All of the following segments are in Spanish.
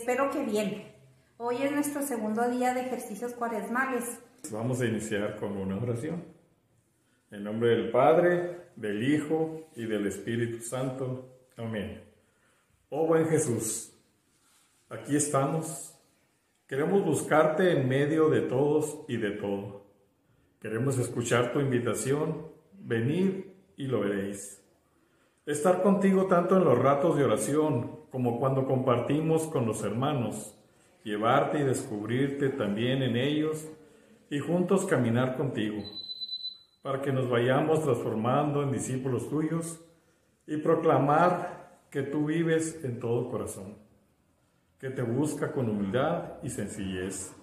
Espero que bien. Hoy es nuestro segundo día de ejercicios cuaresmales. Vamos a iniciar con una oración. En nombre del Padre, del Hijo y del Espíritu Santo. Amén. Oh buen Jesús, aquí estamos. Queremos buscarte en medio de todos y de todo. Queremos escuchar tu invitación. Venid y lo veréis. Estar contigo tanto en los ratos de oración como cuando compartimos con los hermanos, llevarte y descubrirte también en ellos y juntos caminar contigo, para que nos vayamos transformando en discípulos tuyos y proclamar que tú vives en todo corazón, que te busca con humildad y sencillez.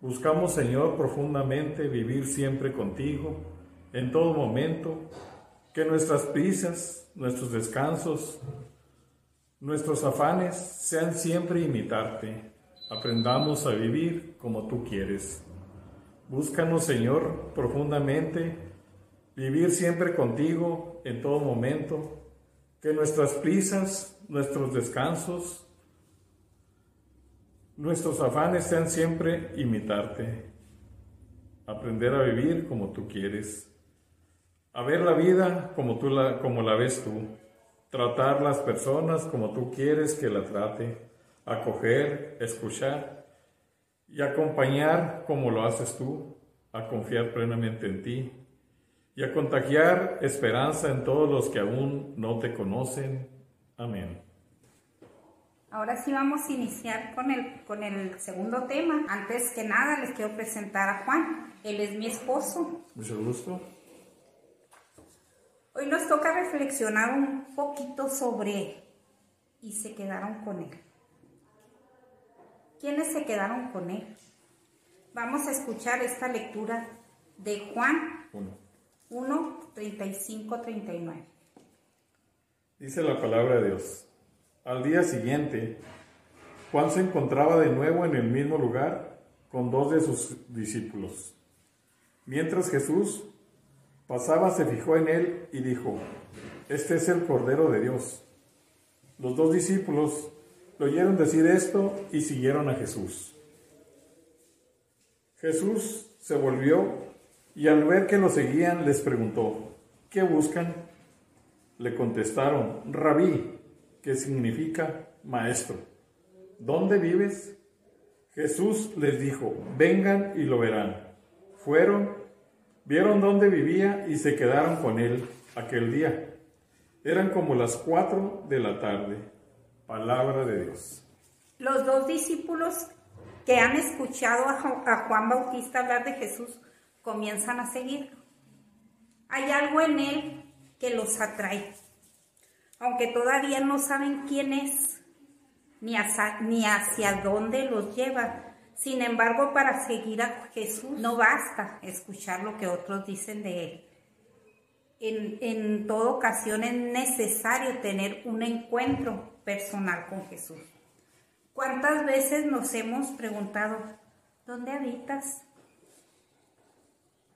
Buscamos, Señor, profundamente vivir siempre contigo, en todo momento, que nuestras prisas, nuestros descansos, nuestros afanes sean siempre imitarte. Aprendamos a vivir como tú quieres. Búscanos, Señor, profundamente, vivir siempre contigo en todo momento, que nuestras prisas, nuestros descansos, nuestros afanes sean siempre imitarte. Aprender a vivir como tú quieres a ver la vida como, tú la, la ves tú, tratar las personas como tú quieres que la trate, acoger, escuchar y acompañar como lo haces tú, a confiar plenamente en ti y a contagiar esperanza en todos los que aún no te conocen. Amén. Ahora sí vamos a iniciar con el, con el segundo tema. Antes que nada les quiero presentar a Juan. Él es mi esposo. Mucho gusto. Hoy nos toca reflexionar un poquito sobre y se quedaron con él. ¿Quiénes se quedaron con él? Vamos a escuchar esta lectura de Juan 1, 35, 39. Dice la palabra de Dios. Al día siguiente, Juan se encontraba de nuevo en el mismo lugar con dos de sus discípulos. Mientras Jesús Pasaba, se fijó en él y dijo, Este es el Cordero de Dios. Los dos discípulos lo oyeron decir esto y siguieron a Jesús. Jesús se volvió y al ver que lo seguían les preguntó, ¿qué buscan? Le contestaron, rabí, que significa maestro. ¿Dónde vives? Jesús les dijo, vengan y lo verán. Fueron Vieron dónde vivía y se quedaron con él aquel día. Eran como las cuatro de la tarde. Palabra de Dios. Los dos discípulos que han escuchado a Juan Bautista hablar de Jesús comienzan a seguir. Hay algo en él que los atrae, aunque todavía no saben quién es ni hacia, ni hacia dónde los lleva sin embargo, para seguir a Jesús no basta escuchar lo que otros dicen de Él. En, en toda ocasión es necesario tener un encuentro personal con Jesús. ¿Cuántas veces nos hemos preguntado, ¿dónde habitas?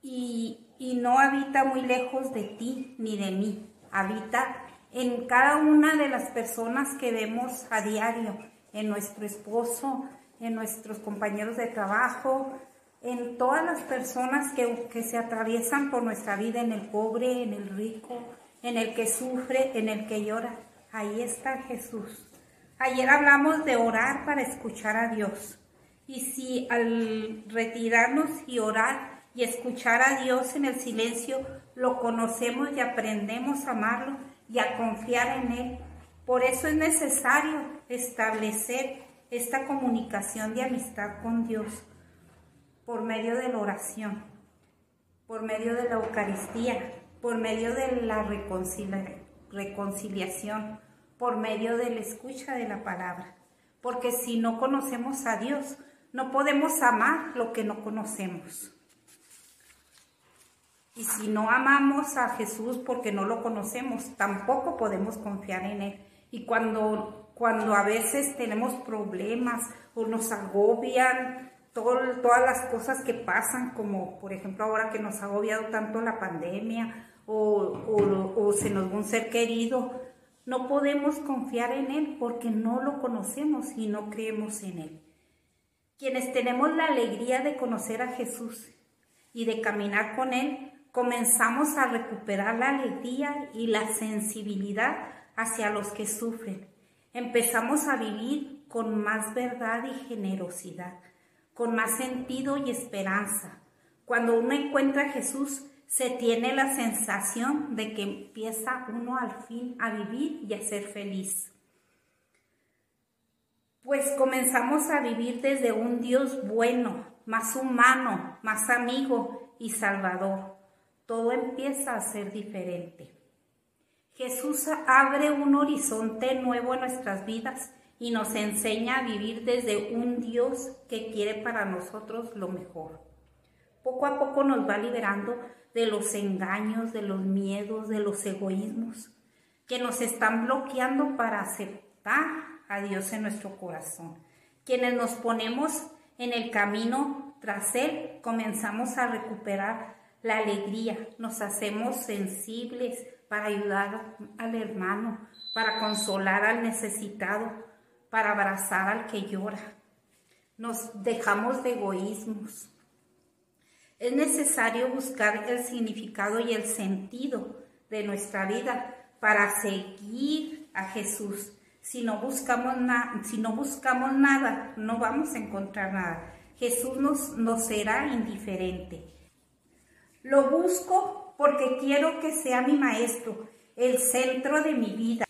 Y, y, no habita muy lejos de ti ni de mí, habita en cada una de las personas que vemos a diario, en nuestro esposo, en nuestros compañeros de trabajo, en todas las personas que, que, se atraviesan por nuestra vida, en el pobre, en el rico, en el que sufre, en el que llora. Ahí está Jesús. Ayer hablamos de orar para escuchar a Dios. Y si al retirarnos y orar y escuchar a Dios en el silencio, lo conocemos y aprendemos a amarlo y a confiar en Él. Por eso es necesario establecer esta comunicación de amistad con Dios por medio de la oración, por medio de la Eucaristía, por medio de la reconciliación, por medio de la escucha de la palabra. Porque si no conocemos a Dios, no podemos amar lo que no conocemos. Y si no amamos a Jesús porque no lo conocemos, tampoco podemos confiar en Él. Y cuando cuando a veces tenemos problemas o nos agobian todas las cosas que pasan, como por ejemplo ahora que nos ha agobiado tanto la pandemia o, o, se nos va un ser querido, No podemos confiar en Él porque no lo conocemos y no creemos en Él. Quienes tenemos la alegría de conocer a Jesús y de caminar con Él, comenzamos a recuperar la alegría y la sensibilidad hacia los que sufren. Empezamos a vivir con más verdad y generosidad, con más sentido y esperanza. Cuando uno encuentra a Jesús, se tiene la sensación de que empieza uno al fin a vivir y a ser feliz. Pues comenzamos a vivir desde un Dios bueno, más humano, más amigo y salvador. Todo empieza a ser diferente. Jesús abre un horizonte nuevo en nuestras vidas y nos enseña a vivir desde un Dios que quiere para nosotros lo mejor. Poco a poco nos va liberando de los engaños, de los miedos, de los egoísmos que nos están bloqueando para aceptar a Dios en nuestro corazón. Quienes nos ponemos en el camino tras Él, comenzamos a recuperar la alegría, nos hacemos sensibles para ayudar al hermano, para consolar al necesitado, para abrazar al que llora. Nos dejamos de egoísmos, es necesario buscar el significado y el sentido de nuestra vida para seguir a Jesús. Si no buscamos, si no buscamos nada, no vamos a encontrar nada. Jesús nos, nos será indiferente. Lo busco porque quiero que sea mi maestro, el centro de mi vida,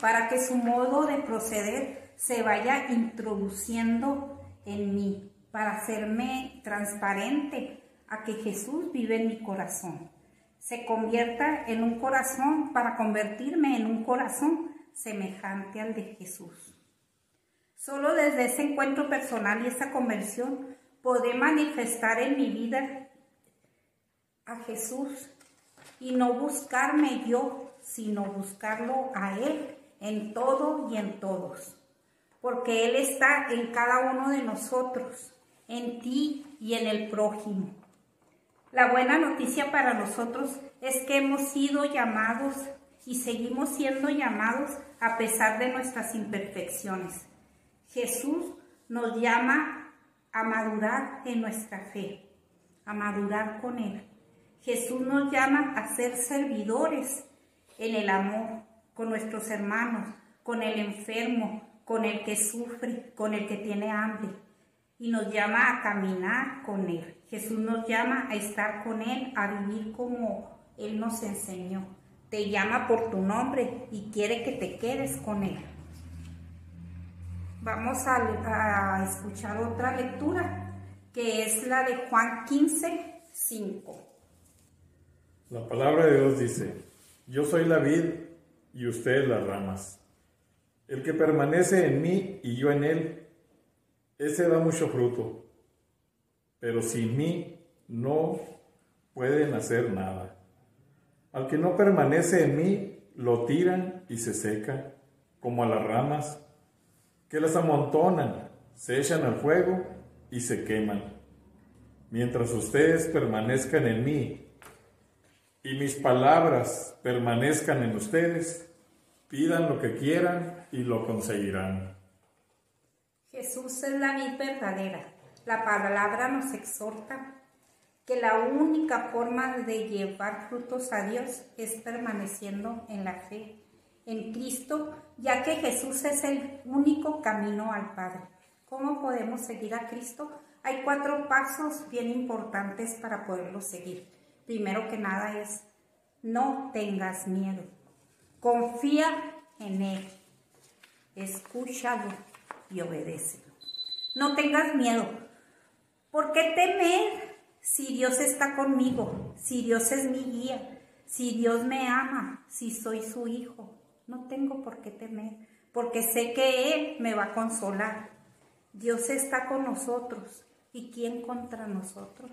para que su modo de proceder se vaya introduciendo en mí, para hacerme transparente a que Jesús vive en mi corazón. Se convierta en un corazón para convertirme en un corazón semejante al de Jesús. Solo desde ese encuentro personal y esa conversión podré manifestar en mi vida a Jesús y no buscarme yo, sino buscarlo a Él en todo y en todos. Porque Él está en cada uno de nosotros, en ti y en el prójimo. La buena noticia para nosotros es que hemos sido llamados y seguimos siendo llamados a pesar de nuestras imperfecciones. Jesús nos llama a madurar en nuestra fe, a madurar con Él. Jesús nos llama a ser servidores en el amor con nuestros hermanos, con el enfermo, con el que sufre, con el que tiene hambre y nos llama a caminar con Él. Jesús nos llama a estar con Él, a vivir como Él nos enseñó. Te llama por tu nombre y quiere que te quedes con Él. Vamos a, escuchar otra lectura que es la de Juan 15, 5. La palabra de Dios dice, yo soy la vid y ustedes las ramas. El que permanece en mí y yo en él, ese da mucho fruto, pero sin mí no pueden hacer nada. Al que no permanece en mí, lo tiran y se seca, como a las ramas, que las amontonan, se echan al fuego y se queman. Mientras ustedes permanezcan en mí y mis palabras permanezcan en ustedes, pidan lo que quieran y lo conseguirán. Jesús es la vida verdadera. La palabra nos exhorta que la única forma de llevar frutos a Dios es permaneciendo en la fe en Cristo, ya que Jesús es el único camino al Padre. ¿Cómo podemos seguir a Cristo? Hay cuatro pasos bien importantes para poderlo seguir. Primero que nada es, no tengas miedo. Confía en Él. Escúchalo y obedece. No tengas miedo. ¿Por qué temer si Dios está conmigo? Si Dios es mi guía, si Dios me ama, si soy su hijo. No tengo por qué temer, porque sé que Él me va a consolar. Dios está con nosotros. ¿Y quién contra nosotros?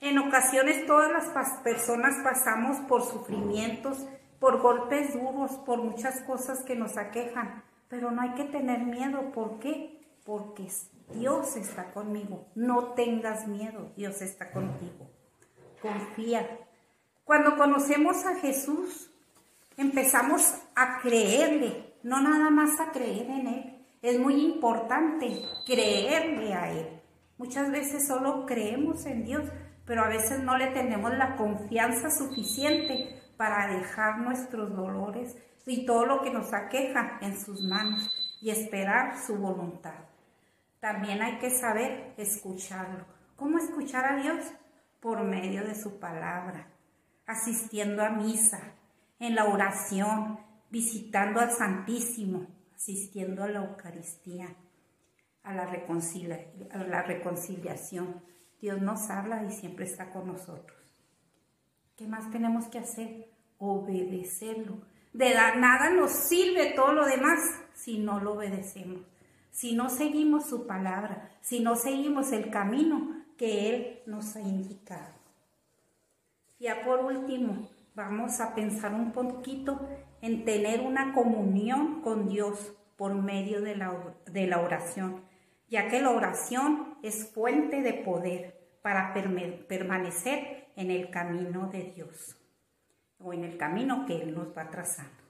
En ocasiones todas las personas pasamos por sufrimientos, por golpes duros, por muchas cosas que nos aquejan. Pero no hay que tener miedo. ¿Por qué? Porque Dios está conmigo. No tengas miedo, Dios está contigo. Confía. Cuando conocemos a Jesús, empezamos a creerle, no nada más a creer en Él. Es muy importante creerle a Él. Muchas veces solo creemos en Dios, pero a veces no le tenemos la confianza suficiente para dejar nuestros dolores y todo lo que nos aqueja en sus manos y esperar su voluntad. También hay que saber escucharlo. ¿Cómo escuchar a Dios? Por medio de su palabra, asistiendo a misa, en la oración, visitando al Santísimo, asistiendo a la Eucaristía, a la, a la reconciliación. Dios nos habla y siempre está con nosotros. ¿Qué más tenemos que hacer? Obedecerlo. De nada nos sirve todo lo demás si no lo obedecemos, si no seguimos su palabra, si no seguimos el camino que Él nos ha indicado. Ya por último, vamos a pensar un poquito en tener una comunión con Dios por medio de la, de la oración, ya que la oración es fuente de poder para permanecer en el camino de Dios o en el camino que Él nos va trazando.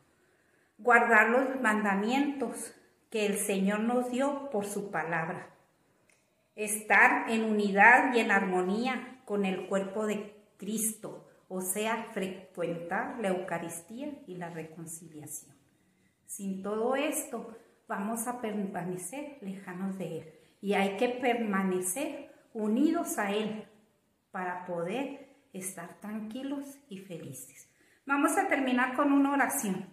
Guardar los mandamientos que el Señor nos dio por su palabra. Estar en unidad y en armonía con el cuerpo de Cristo, o sea, frecuentar la Eucaristía y la reconciliación. Sin todo esto, vamos a permanecer lejanos de Él y hay que permanecer unidos a Él para poder estar tranquilos y felices. Vamos a terminar con una oración.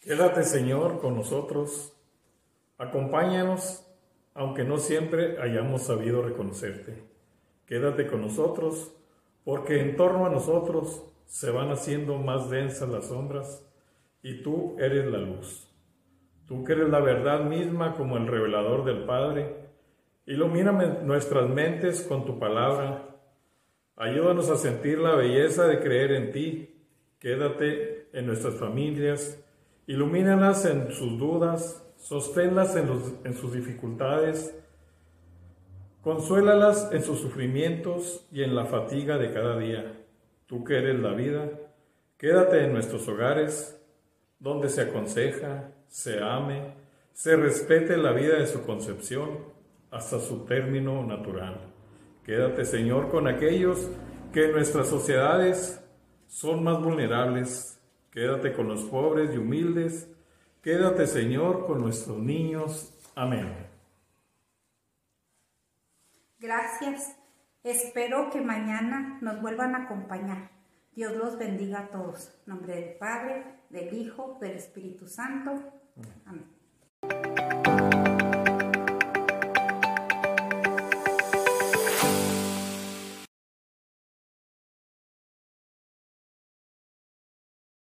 Quédate, Señor, con nosotros. Acompáñanos, aunque no siempre hayamos sabido reconocerte. Quédate con nosotros, porque en torno a nosotros se van haciendo más densas las sombras y tú eres la luz. Tú que eres la verdad misma como el revelador del Padre, ilumíname nuestras mentes con tu palabra Ayúdanos a sentir la belleza de creer en ti. Quédate en nuestras familias. Ilumínalas en sus dudas. Sosténlas en, en sus dificultades. Consuélalas en sus sufrimientos y en la fatiga de cada día. Tú que eres la vida, quédate en nuestros hogares, donde se aconseja, se ame, se respete la vida de su concepción hasta su término natural. Quédate, Señor, con aquellos que en nuestras sociedades son más vulnerables. Quédate con los pobres y humildes. Quédate, Señor, con nuestros niños. Amén. Gracias. Espero que mañana nos vuelvan a acompañar. Dios los bendiga a todos. En nombre del Padre, del Hijo, del Espíritu Santo. Amén.